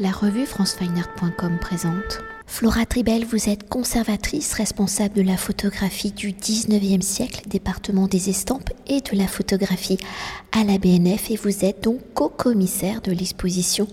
la revue francefineart.com présente. Flora Tribel, vous êtes conservatrice responsable de la photographie du 19e siècle, département des estampes et de la photographie à la BNF et vous êtes donc co-commissaire de l'exposition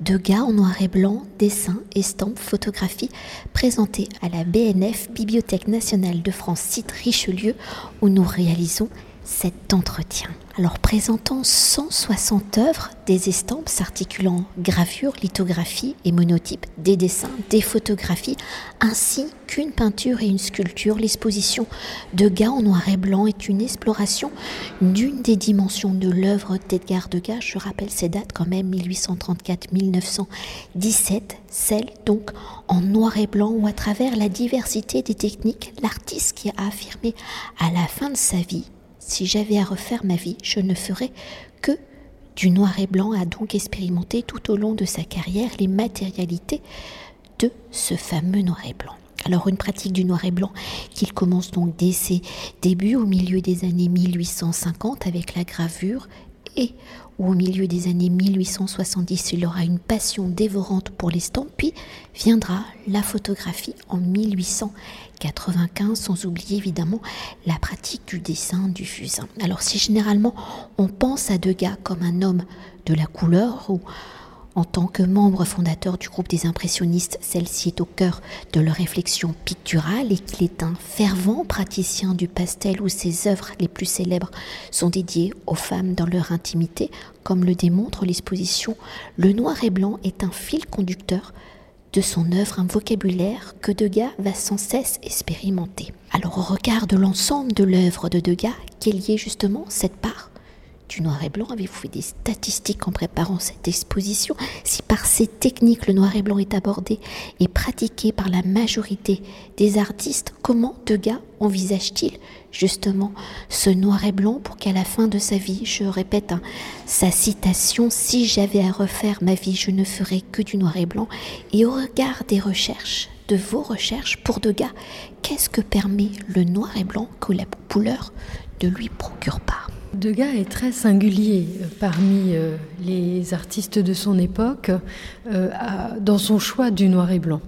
de gars en noir et blanc, dessins, estampes, photographies présentée à la BNF, Bibliothèque nationale de France, site Richelieu, où nous réalisons cet entretien. Alors présentant 160 œuvres, des estampes s'articulant gravure, lithographie et monotype, des dessins, des photographies, ainsi qu'une peinture et une sculpture, l'exposition de Degas en noir et blanc est une exploration d'une des dimensions de l'œuvre d'Edgar Degas. Je rappelle ces dates quand même, 1834-1917, celle donc en noir et blanc où à travers la diversité des techniques, l'artiste qui a affirmé à la fin de sa vie si j'avais à refaire ma vie, je ne ferais que du noir et blanc, a donc expérimenté tout au long de sa carrière les matérialités de ce fameux noir et blanc. Alors une pratique du noir et blanc qu'il commence donc dès ses débuts au milieu des années 1850 avec la gravure et au milieu des années 1870 il aura une passion dévorante pour l'estampe, puis viendra la photographie en 1895, sans oublier évidemment la pratique du dessin du fusain. Alors si généralement on pense à Degas comme un homme de la couleur ou en tant que membre fondateur du groupe des impressionnistes, celle-ci est au cœur de leur réflexion picturale et qu'il est un fervent praticien du pastel où ses œuvres les plus célèbres sont dédiées aux femmes dans leur intimité, comme le démontre l'exposition Le noir et blanc est un fil conducteur de son œuvre, un vocabulaire que Degas va sans cesse expérimenter. Alors au regard de l'ensemble de l'œuvre de Degas, quelle est justement cette part du noir et blanc. Avez-vous fait des statistiques en préparant cette exposition? Si par ces techniques le noir et blanc est abordé et pratiqué par la majorité des artistes, comment Degas envisage-t-il justement ce noir et blanc pour qu'à la fin de sa vie, je répète hein, sa citation, si j'avais à refaire ma vie, je ne ferais que du noir et blanc, et au regard des recherches, de vos recherches pour Degas, qu'est-ce que permet le noir et blanc que la couleur ne lui procure pas? Degas est très singulier euh, parmi euh, les artistes de son époque euh, dans son choix du noir et blanc.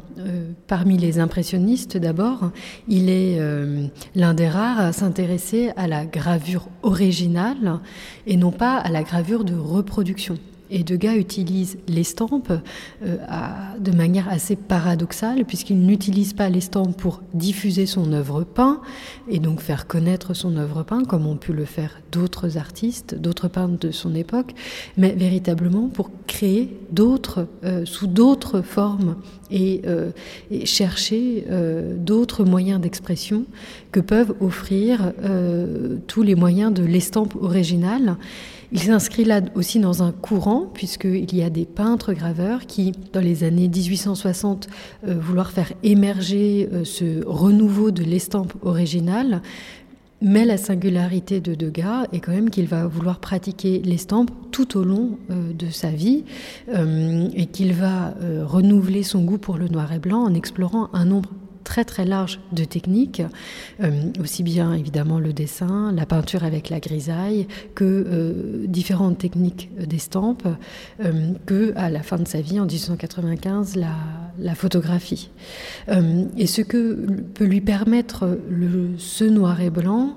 Parmi les impressionnistes d'abord, il est l'un des rares à s'intéresser à la gravure originale et non pas à la gravure de reproduction. Et Degas utilise l'estampe euh, de manière assez paradoxale, puisqu'il n'utilise pas l'estampe pour diffuser son œuvre peinte et donc faire connaître son œuvre peinte, comme ont pu le faire d'autres artistes, d'autres peintres de son époque, mais véritablement pour créer d'autres, euh, sous d'autres formes et, euh, chercher d'autres moyens d'expression que peuvent offrir tous les moyens de l'estampe originale. Il s'inscrit là aussi dans un courant, puisqu'il y a des peintres graveurs qui, dans les années 1860, euh, vouloir faire émerger euh, ce renouveau de l'estampe originale. Mais la singularité de Degas est quand même qu'il va vouloir pratiquer l'estampe tout au long euh, de sa vie et qu'il va renouveler son goût pour le noir et blanc en explorant un nombre très très large de techniques, euh, aussi bien évidemment le dessin, la peinture avec la grisaille, que euh, différentes techniques d'estampe, euh, que à la fin de sa vie, en 1895, la, la photographie. et ce que peut lui permettre le, ce noir et blanc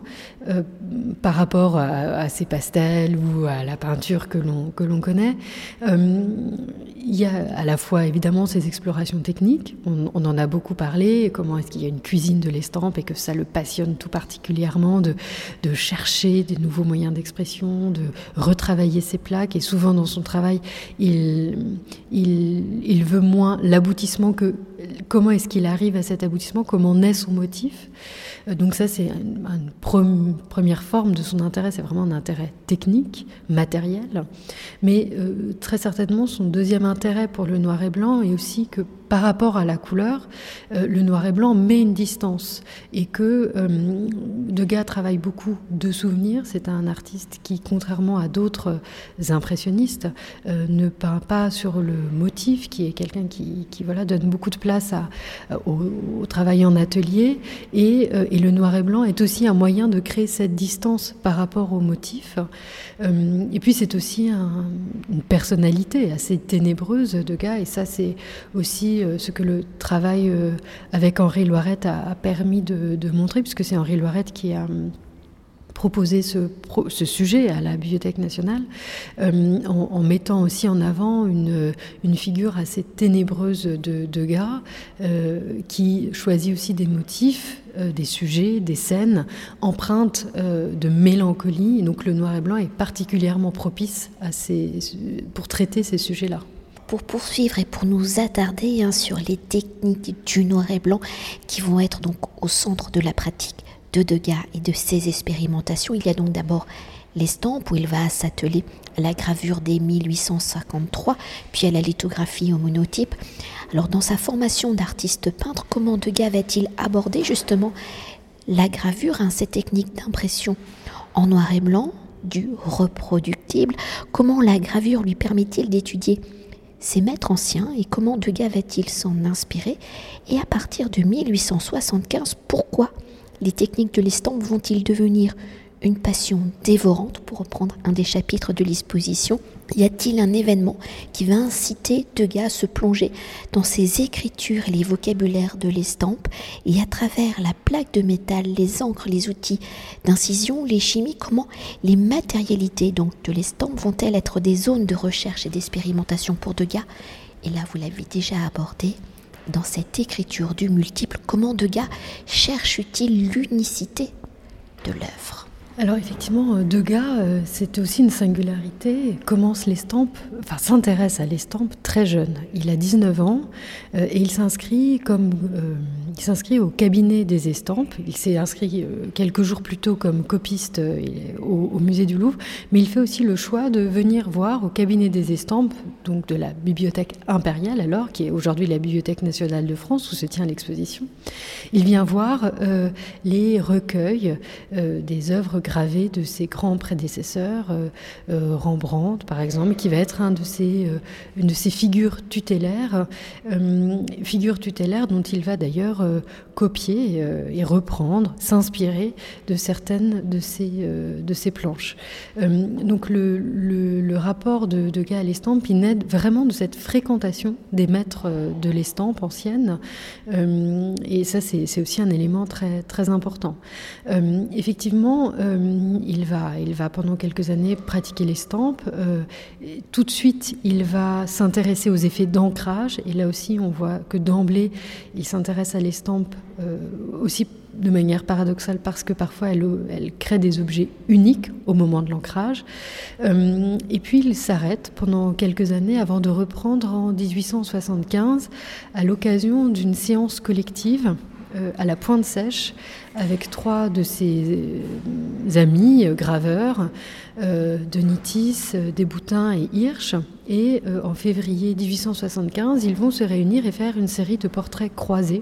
par rapport à, ces pastels ou à la peinture que l'on connaît, il y a à la fois évidemment ces explorations techniques, on, on en a beaucoup parlé comment est-ce qu'il y a une cuisine de l'estampe et que ça le passionne tout particulièrement de, de chercher des nouveaux moyens d'expression, de retravailler ses plaques. Et souvent dans son travail, il, il, il veut moins comment est-ce qu'il arrive à cet aboutissement, comment naît son motif. Euh, donc ça, c'est une, première forme de son intérêt, c'est vraiment un intérêt technique, matériel. Mais euh, très certainement, son deuxième intérêt pour le noir et blanc est aussi que par rapport à la couleur, euh, le noir et blanc met une distance et que euh, Degas travaille beaucoup de souvenirs. C'est un artiste qui, contrairement à d'autres impressionnistes, euh, ne peint pas sur le motif, qui est quelqu'un qui, voilà, donne beaucoup de place au, travail en atelier et le noir et blanc est aussi un moyen de créer cette distance par rapport au motif. et puis c'est aussi une personnalité assez ténébreuse de gars, et ça c'est aussi ce que le travail avec Henri Loirette a, permis de, montrer, puisque c'est Henri Loirette qui a proposer ce, ce, sujet à la Bibliothèque nationale euh, en, mettant aussi en avant une, figure assez ténébreuse de, de gars euh, qui choisit aussi des motifs, euh, des sujets, des scènes empreintes de mélancolie. Donc le noir et blanc est particulièrement propice pour traiter ces sujets-là pour poursuivre et pour nous attarder hein, sur les techniques du noir et blanc qui vont être donc au centre de la pratique de Degas et de ses expérimentations. Il y a donc d'abord l'estampe où il va s'atteler à la gravure dès 1853, puis à la lithographie au monotype. Alors dans sa formation d'artiste peintre, comment Degas va-t-il aborder justement la gravure, hein, ces techniques d'impression en noir et blanc, du reproductible? Comment la gravure lui permet-il d'étudier ses maîtres anciens et comment Degas va-t-il s'en inspirer Et à partir de 1875, pourquoi les techniques de l'estampe vont-ils devenir une passion dévorante, pour reprendre un des chapitres de l'exposition. Y a-t-il un événement qui va inciter Degas à se plonger dans ses écritures et les vocabulaires de l'estampe et à travers la plaque de métal, les encres, les outils d'incision, les chimies, comment les matérialités donc de l'estampe vont-elles être des zones de recherche et d'expérimentation pour Degas Et là, vous l'avez déjà abordé, dans cette écriture du multiple, comment Degas cherche-t-il l'unicité de l'œuvre? Alors effectivement, euh, Degas, euh, c'est aussi une singularité, commence l'estampe, enfin s'intéresse à l'estampe très jeune. Il a 19 ans euh, et il s'inscrit comme il s'inscrit au cabinet des estampes. Il s'est inscrit quelques jours plus tôt comme copiste au, musée du Louvre, mais il fait aussi le choix de venir voir au cabinet des estampes, donc de la bibliothèque impériale alors, qui est aujourd'hui la Bibliothèque nationale de France où se tient l'exposition. Il vient voir les recueils des œuvres gravé de ses grands prédécesseurs, euh, euh, Rembrandt par exemple, qui va être euh, une de ses figures tutélaires, figure tutélaire dont il va d'ailleurs copier et reprendre, s'inspirer de certaines de ses, planches. donc le, rapport de, de Gars à il naît vraiment de cette fréquentation des maîtres de l'estampe ancienne, et ça c'est aussi un élément très important. effectivement, euh, il, va, pendant quelques années pratiquer l'estampe. Euh, tout de suite, il va s'intéresser aux effets d'ancrage. Et là aussi, on voit que d'emblée, il s'intéresse à l'estampe euh, aussi de manière paradoxale parce que parfois elle, crée des objets uniques au moment de l'ancrage. et puis il s'arrête pendant quelques années avant de reprendre en 1875 à l'occasion d'une séance collective à la Pointe Sèche avec trois de ses euh, amis euh, graveurs, Denitis, Desboutins et Hirsch. Et en février 1875, ils vont se réunir et faire une série de portraits croisés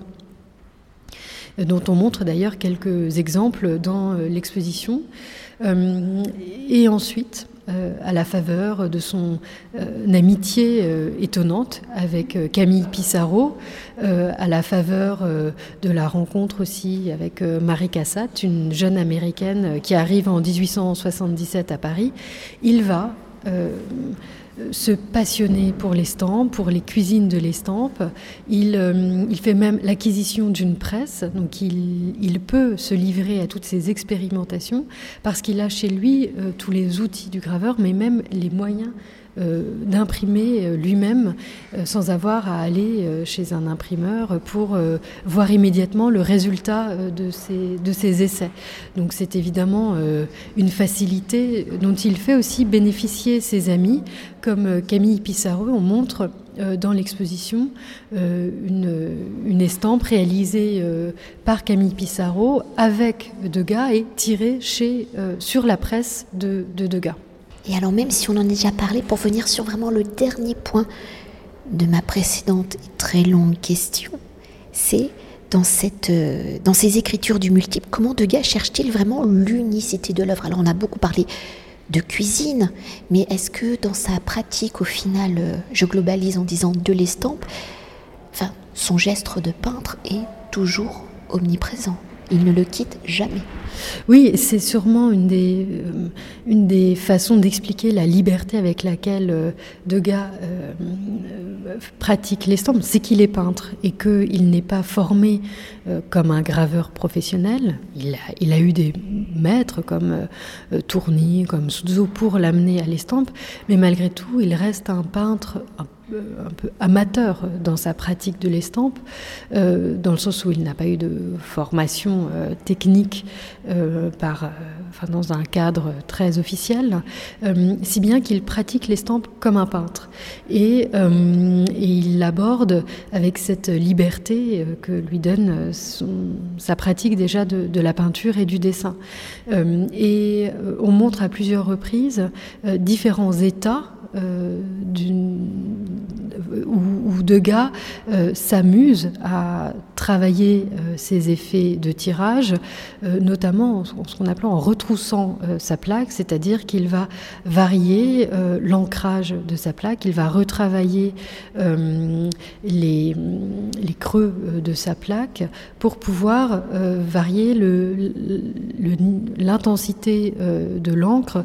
dont on montre d'ailleurs quelques exemples dans l'exposition. et ensuite, euh, à la faveur de son euh, amitié euh, étonnante avec Camille Pissarro, à la faveur de la rencontre aussi avec Marie Cassatt, une jeune américaine qui arrive en 1877 à Paris. Il va se passionner pour l'estampe, pour les cuisines de l'estampe. Il, euh, il, fait même l'acquisition d'une presse, donc il, il, peut se livrer à toutes ces expérimentations parce qu'il a chez lui euh, tous les outils du graveur, mais même les moyens euh, d'imprimer euh, lui-même euh, sans avoir à aller chez un imprimeur pour voir immédiatement le résultat de ses, essais. Donc c'est évidemment une facilité dont il fait aussi bénéficier ses amis, comme Camille Pissarro. On montre dans l'exposition une, estampe réalisée par Camille Pissarro avec Degas et tirée sur la presse de Degas. Et alors même si on en a déjà parlé, pour venir sur vraiment le dernier point de ma précédente et très longue question, c'est dans, euh, ces écritures du multiple, comment Degas cherche-t-il vraiment l'unicité de l'œuvre? Alors on a beaucoup parlé de cuisine, mais est-ce que dans sa pratique, au final, euh, je globalise en disant de l'estampe, son geste de peintre est toujours omniprésent il ne le quitte jamais. Oui, c'est sûrement une des, euh, une des façons d'expliquer la liberté avec laquelle euh, Degas euh, pratique l'estampe, c'est qu'il est peintre et qu'il n'est pas formé comme un graveur professionnel. Il a, il a eu des maîtres comme Tourny, comme Suzo pour l'amener à l'estampe, mais malgré tout, il reste un peintre un peu amateur dans sa pratique de l'estampe, dans le sens où il n'a pas eu de formation technique par, enfin, dans un cadre très officiel, si bien qu'il pratique l'estampe comme un peintre. Et, il l'aborde avec cette liberté que lui donne sa pratique déjà de, la peinture et du dessin. et on montre à plusieurs reprises différents états euh, où, Degas euh, s'amuse à travailler euh, ses effets de tirage, notamment en, ce qu'on appelle en retroussant sa plaque, c'est-à-dire qu'il va varier l'ancrage de sa plaque, il va retravailler les, creux de sa plaque pour pouvoir varier l'intensité de l'encre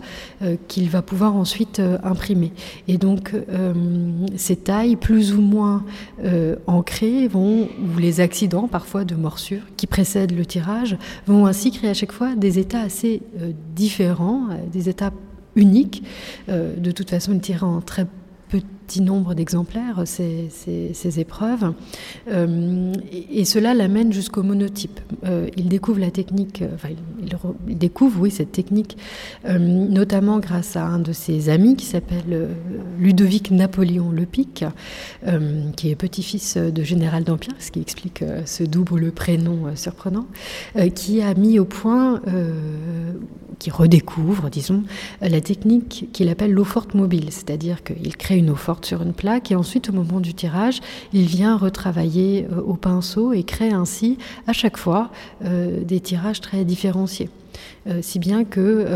qu'il va pouvoir ensuite imprimer. Et donc, euh, ces tailles plus ou moins euh, ancrées vont, ou les accidents parfois de morsure qui précèdent le tirage, vont ainsi créer à chaque fois des états assez euh, différents, des états uniques. de toute façon, il tire en très petit nombre d'exemplaires, ces, épreuves. Euh, et, cela l'amène jusqu'au monotype. Euh, il découvre la technique, euh, enfin, il, découvre, oui, cette technique, notamment grâce à un de ses amis qui s'appelle Ludovic Napoléon Lepic, qui est petit-fils de général d'Empire, ce qui explique ce double prénom surprenant, qui a mis au point, qui redécouvre, disons, la technique qu'il appelle l'eau forte mobile, c'est-à-dire qu'il crée une eau forte sur une plaque et ensuite au moment du tirage, il vient retravailler euh, au pinceau et crée ainsi à chaque fois euh, des tirages très différenciés. Euh, si bien que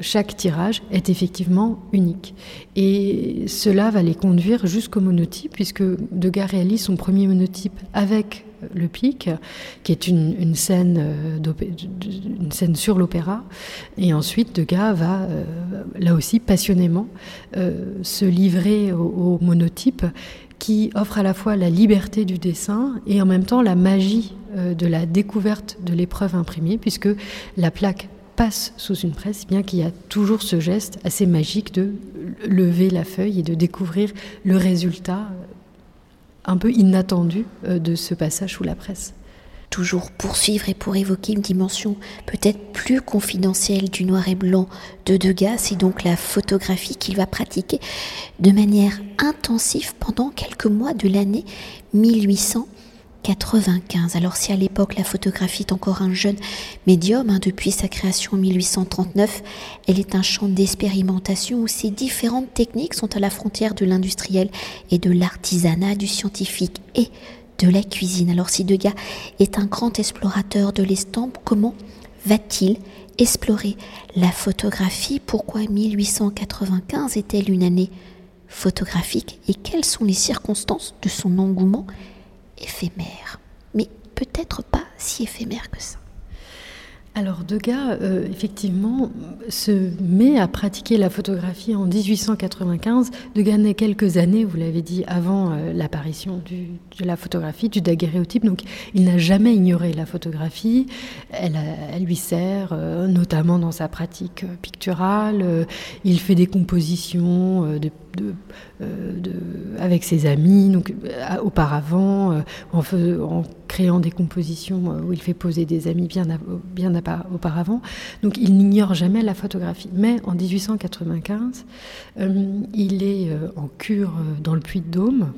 chaque tirage est effectivement unique. Et cela va les conduire jusqu'au monotype, puisque Degas réalise son premier monotype avec le Pic, qui est une, scène, euh, sur l'opéra. Et ensuite, Degas va, euh, là aussi passionnément, euh, se livrer au, monotype qui offre à la fois la liberté du dessin et en même temps la magie de la découverte de l'épreuve imprimée, puisque la plaque passe sous une presse, bien qu'il y a toujours ce geste assez magique de lever la feuille et de découvrir le résultat un peu inattendu euh, de ce passage sous la presse. Toujours poursuivre et pour évoquer une dimension peut-être plus confidentielle du noir et blanc de Degas, c'est donc la photographie qu'il va pratiquer de manière intensive pendant quelques mois de l'année 1800 95. Alors si à l'époque la photographie est encore un jeune médium, hein, depuis sa création en 1839, elle est un champ d'expérimentation où ces différentes techniques sont à la frontière de l'industriel et de l'artisanat, du scientifique et de la cuisine. Alors si Degas est un grand explorateur de l'estampe, comment va-t-il explorer la photographie? Pourquoi 1895 est-elle une année photographique? Et quelles sont les circonstances de son engouement éphémère, mais peut-être pas si éphémère que ça. Alors Degas, euh, effectivement, se met à pratiquer la photographie en 1895. Degas naît quelques années, vous l'avez dit, avant euh, l'apparition de la photographie, du daguerréotype. Donc il n'a jamais ignoré la photographie. Elle, lui sert, euh, notamment dans sa pratique picturale. il fait des compositions euh, avec ses amis, donc euh, auparavant, euh, créant des compositions où il fait poser des amis bien, bien auparavant. Donc il n'ignore jamais la photographie. Mais en 1895, il est en cure dans le Puy-de-Dôme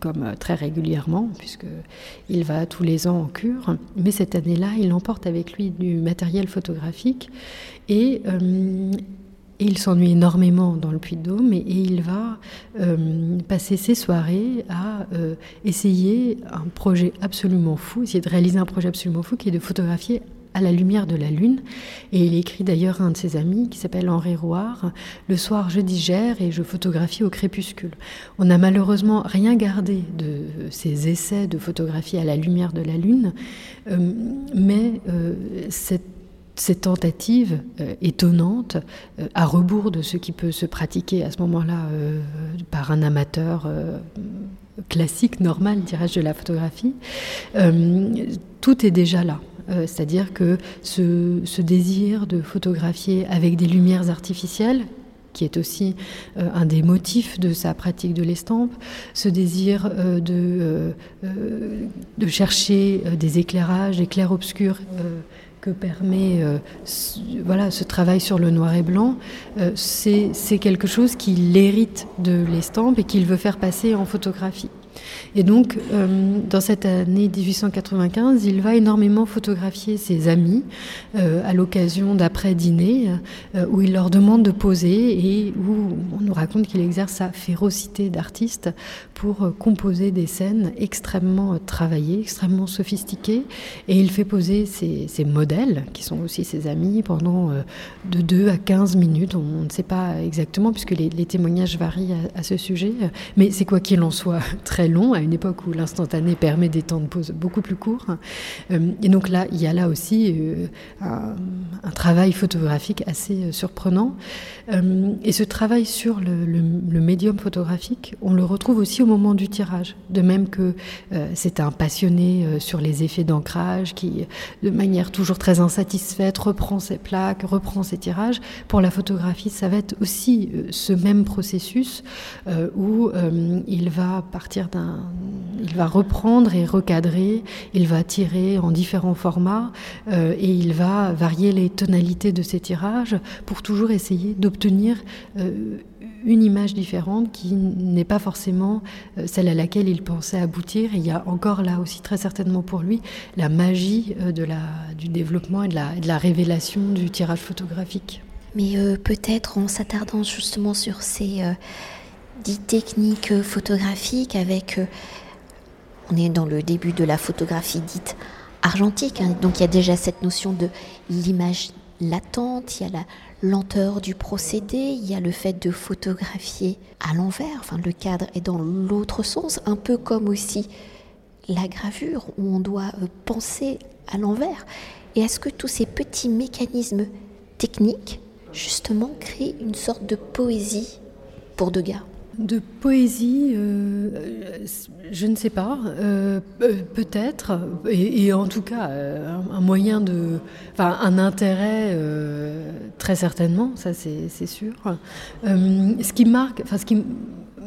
comme très régulièrement, puisqu'il va tous les ans en cure. Mais cette année-là, il emporte avec lui du matériel photographique et il s'ennuie énormément dans le Puy-de-Dôme et, il va euh, passer ses soirées à euh, essayer un projet absolument fou, essayer de réaliser un projet absolument fou qui est de photographier à la lumière de la lune. Et il écrit d'ailleurs un de ses amis qui s'appelle Henri Rouard Le soir, je digère et je photographie au crépuscule. On n'a malheureusement rien gardé de, ses essais de photographie à la lumière de la Lune, mais cette cette tentative étonnante, à rebours de ce qui peut se pratiquer à ce moment-là par un amateur classique, normal, dirais-je, de la photographie, tout est déjà là. Euh, c'est-à-dire que ce, désir de photographier avec des lumières artificielles, qui est aussi euh, un des motifs de sa pratique de l'estampe, ce désir euh, de, de chercher des éclairages, des clairs-obscurs que permet voilà, ce travail sur le noir et blanc, c'est quelque chose qu'il hérite de l'estampe et qu'il veut faire passer en photographie. Et donc, euh, dans cette année 1895, il va énormément photographier ses amis euh, à l'occasion d'après-dîner, euh, où il leur demande de poser et où on nous raconte qu'il exerce sa férocité d'artiste pour composer des scènes extrêmement travaillées, extrêmement sophistiquées. Et il fait poser ses, modèles, qui sont aussi ses amis, pendant de 2 à 15 minutes. On, ne sait pas exactement, puisque les, témoignages varient à, à ce sujet. Mais c'est quoi qu'il en soit très long à une époque où l'instantané permet des temps de pause beaucoup plus courts. Euh, et donc là, il y a là aussi euh, un, travail photographique assez euh, surprenant. Et ce travail sur le, médium photographique, on le retrouve aussi au moment du tirage. De même que c'est un passionné sur les effets d'ancrage qui, de manière toujours très insatisfaite, reprend ses plaques, reprend ses tirages. Pour la photographie, ça va être aussi ce même processus où il va partir il va reprendre et recadrer, il va tirer en différents formats euh, et il va varier les tonalités de ses tirages pour toujours essayer d'obtenir euh, une image différente qui n'est pas forcément euh, celle à laquelle il pensait aboutir. il y a encore là aussi très certainement pour lui la magie du développement et de la révélation du tirage photographique. Mais peut-être en s'attardant justement sur ces dix techniques photographiques avec on est dans le début de la photographie dite argentique, hein. donc il y a déjà cette notion de l'image latente, il y a la lenteur du procédé, il y a le fait de photographier à l'envers, enfin le cadre est dans l'autre sens, un peu comme aussi la gravure où on doit euh, penser à l'envers. Et est-ce que tous ces petits mécanismes techniques justement créent une sorte de poésie pour Degas de poésie, euh, je ne sais pas, euh, peut-être, et, en tout cas un, moyen de, enfin un intérêt très certainement, ça c'est sûr. ce qui marque,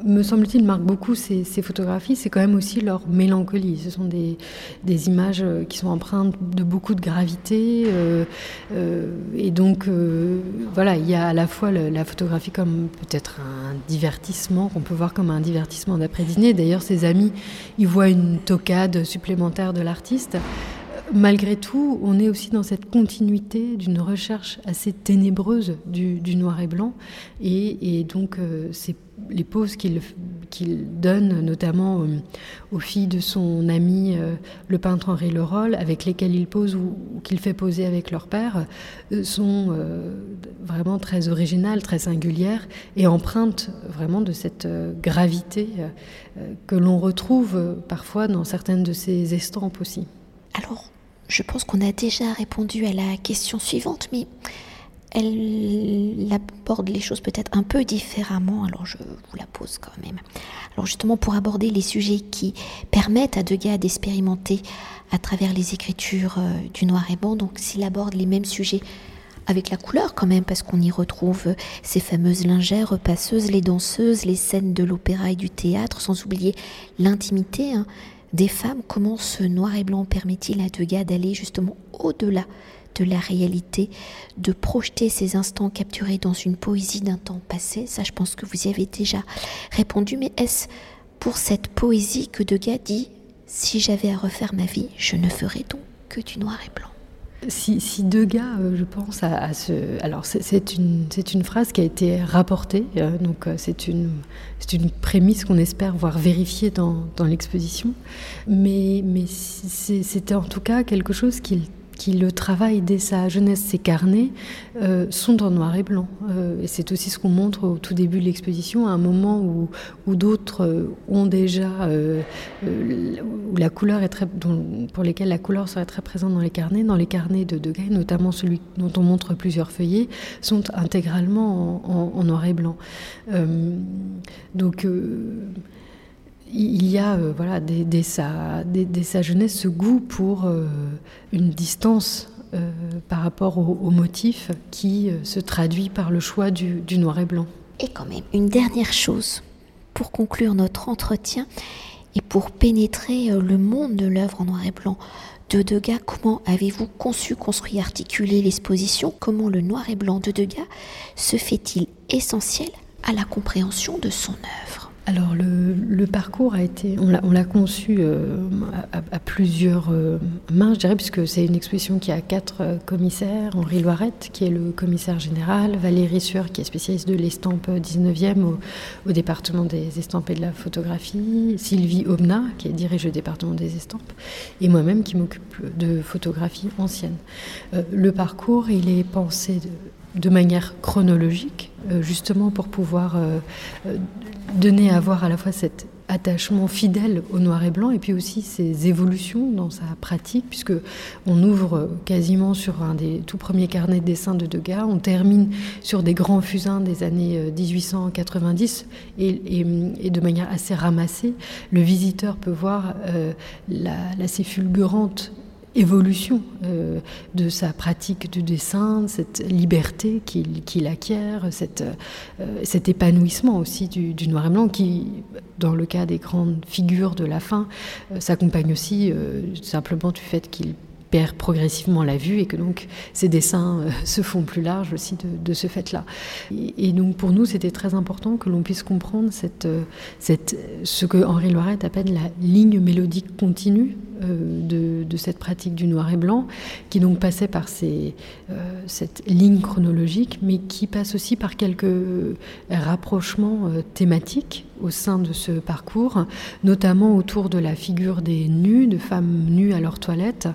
me semble-t-il, marque beaucoup ces, photographies, c'est quand même aussi leur mélancolie. Ce sont des, images euh, qui sont empreintes de beaucoup de gravité. Euh, euh, et donc, voilà, il y a à la fois la photographie comme peut-être un divertissement, qu'on peut voir comme un divertissement d'après-dîner. D'ailleurs, ses amis, ils voient une tocade supplémentaire de l'artiste malgré tout, on est aussi dans cette continuité d'une recherche assez ténébreuse du, noir et blanc. Et, donc, euh, c'est les poses qu'il donne, notamment euh, aux filles de son ami, euh, le peintre Henri Leroll, avec lesquelles il pose ou, qu'il fait poser avec leur père, sont vraiment très originales, très singulières et empreintes vraiment de cette gravité que l'on retrouve parfois dans certaines de ses estampes aussi. Alors, je pense qu'on a déjà répondu à la question suivante, mais elle aborde les choses peut-être un peu différemment, alors je vous la pose quand même. Alors justement pour aborder les sujets qui permettent à Degas d'expérimenter à travers les écritures euh, du noir et blanc, donc s'il aborde les mêmes sujets avec la couleur quand même, parce qu'on y retrouve ces fameuses lingères passeuses, les danseuses, les scènes de l'opéra et du théâtre, sans oublier l'intimité, hein, des femmes, comment ce noir et blanc permet-il à Degas d'aller justement au-delà de la réalité, de projeter ces instants capturés dans une poésie d'un temps passé? Ça, je pense que vous y avez déjà répondu, mais est-ce pour cette poésie que Degas dit Si j'avais à refaire ma vie, je ne ferais donc que du noir et blanc si, si Degas, euh, je pense à, ce. Alors, c'est une, une, phrase qui a été rapportée, euh, donc euh, c'est une, une prémisse qu'on espère voir vérifiée dans, dans l'exposition. Mais, mais c'était en tout cas quelque chose qu'il qui le travaille dès sa jeunesse. Ses carnets euh, sont en noir et blanc. Euh, et c'est aussi ce qu'on montre au tout début de l'exposition, à un moment où, d'autres euh, ont déjà, où la couleur est très, pour lesquels la couleur serait très présente dans les carnets. Dans les carnets de Degas, notamment celui dont on montre plusieurs feuillets, sont intégralement en, noir et blanc. donc il y a euh, voilà, dès, sa, jeunesse ce goût pour euh, une distance euh, par rapport au, motif qui se traduit par le choix du, noir et blanc. Et quand même, une dernière chose pour conclure notre entretien et pour pénétrer le monde de l'œuvre en noir et blanc. De Degas, comment avez-vous conçu, construit, articulé l'exposition? Comment le noir et blanc de Degas se fait-il essentiel à la compréhension de son œuvre? Alors le, parcours a été, on l'a conçu euh, à, plusieurs euh, mains, je dirais, puisque c'est une exposition qui a quatre euh, commissaires. Henri Loirette, qui est le commissaire général, Valérie Sueur, qui est spécialiste de l'estampe 19e au, département des estampes et de la photographie, Sylvie Omna, qui est dirige le département des estampes, et moi-même qui m'occupe de photographie ancienne. le parcours, il est pensé de, de manière chronologique, euh, justement pour pouvoir euh, euh, donner à voir à la fois cet attachement fidèle au noir et blanc et puis aussi ses évolutions dans sa pratique puisque on ouvre quasiment sur un des tout premiers carnets de dessin de Degas, on termine sur des grands fusains des années 1890 et, de manière assez ramassée, le visiteur peut voir la, la, fulgurante évolution euh, de sa pratique du dessin, cette liberté qu'il acquiert, euh, cet épanouissement aussi du, noir et blanc qui, dans le cas des grandes figures de la fin, euh, s'accompagne aussi simplement du fait qu'il perd progressivement la vue et que donc ses dessins se font plus larges aussi de, ce fait-là. Et, donc pour nous, c'était très important que l'on puisse comprendre ce que Henri Loiret appelle la ligne mélodique continue euh, de, cette pratique du noir et blanc, qui donc passait par ces, euh, cette ligne chronologique, mais qui passe aussi par quelques rapprochements euh, thématiques au sein de ce parcours, notamment autour de la figure des nus, de femmes nues à leur toilette.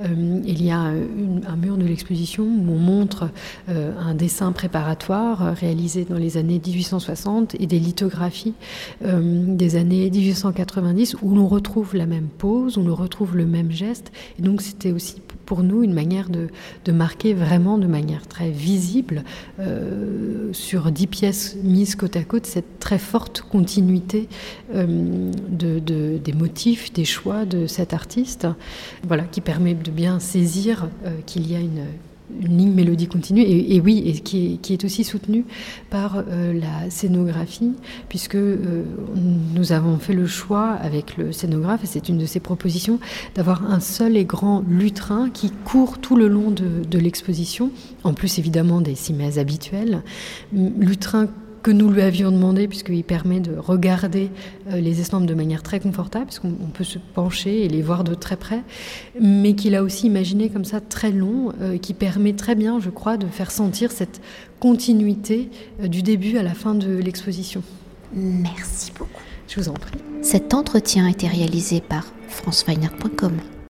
il y a un mur de l'exposition où on montre un dessin préparatoire réalisé dans les années 1860 et des lithographies des années 1890 où l'on retrouve la même pose, où l'on retrouve trouve le même geste. Et donc c'était aussi pour nous une manière de, de, marquer vraiment de manière très visible euh, sur dix pièces mises côte à côte cette très forte continuité euh, de, des motifs, des choix de cet artiste, voilà, qui permet de bien saisir euh, qu'il y a une une ligne mélodie continue, et, oui, et qui est, aussi soutenue par euh, la scénographie, puisque euh, nous avons fait le choix avec le scénographe, et c'est une de ses propositions, d'avoir un seul et grand lutrin qui court tout le long de, de l'exposition, en plus évidemment des cimaises habituelles. Lutrin que nous lui avions demandé, puisqu'il permet de regarder euh, les estampes de manière très confortable, puisqu'on peut se pencher et les voir de très près, mais qu'il a aussi imaginé comme ça très long, euh, qui permet très bien, je crois, de faire sentir cette continuité euh, du début à la fin de l'exposition. Merci beaucoup. Je vous en prie. Cet entretien a été réalisé par franceweiner.com.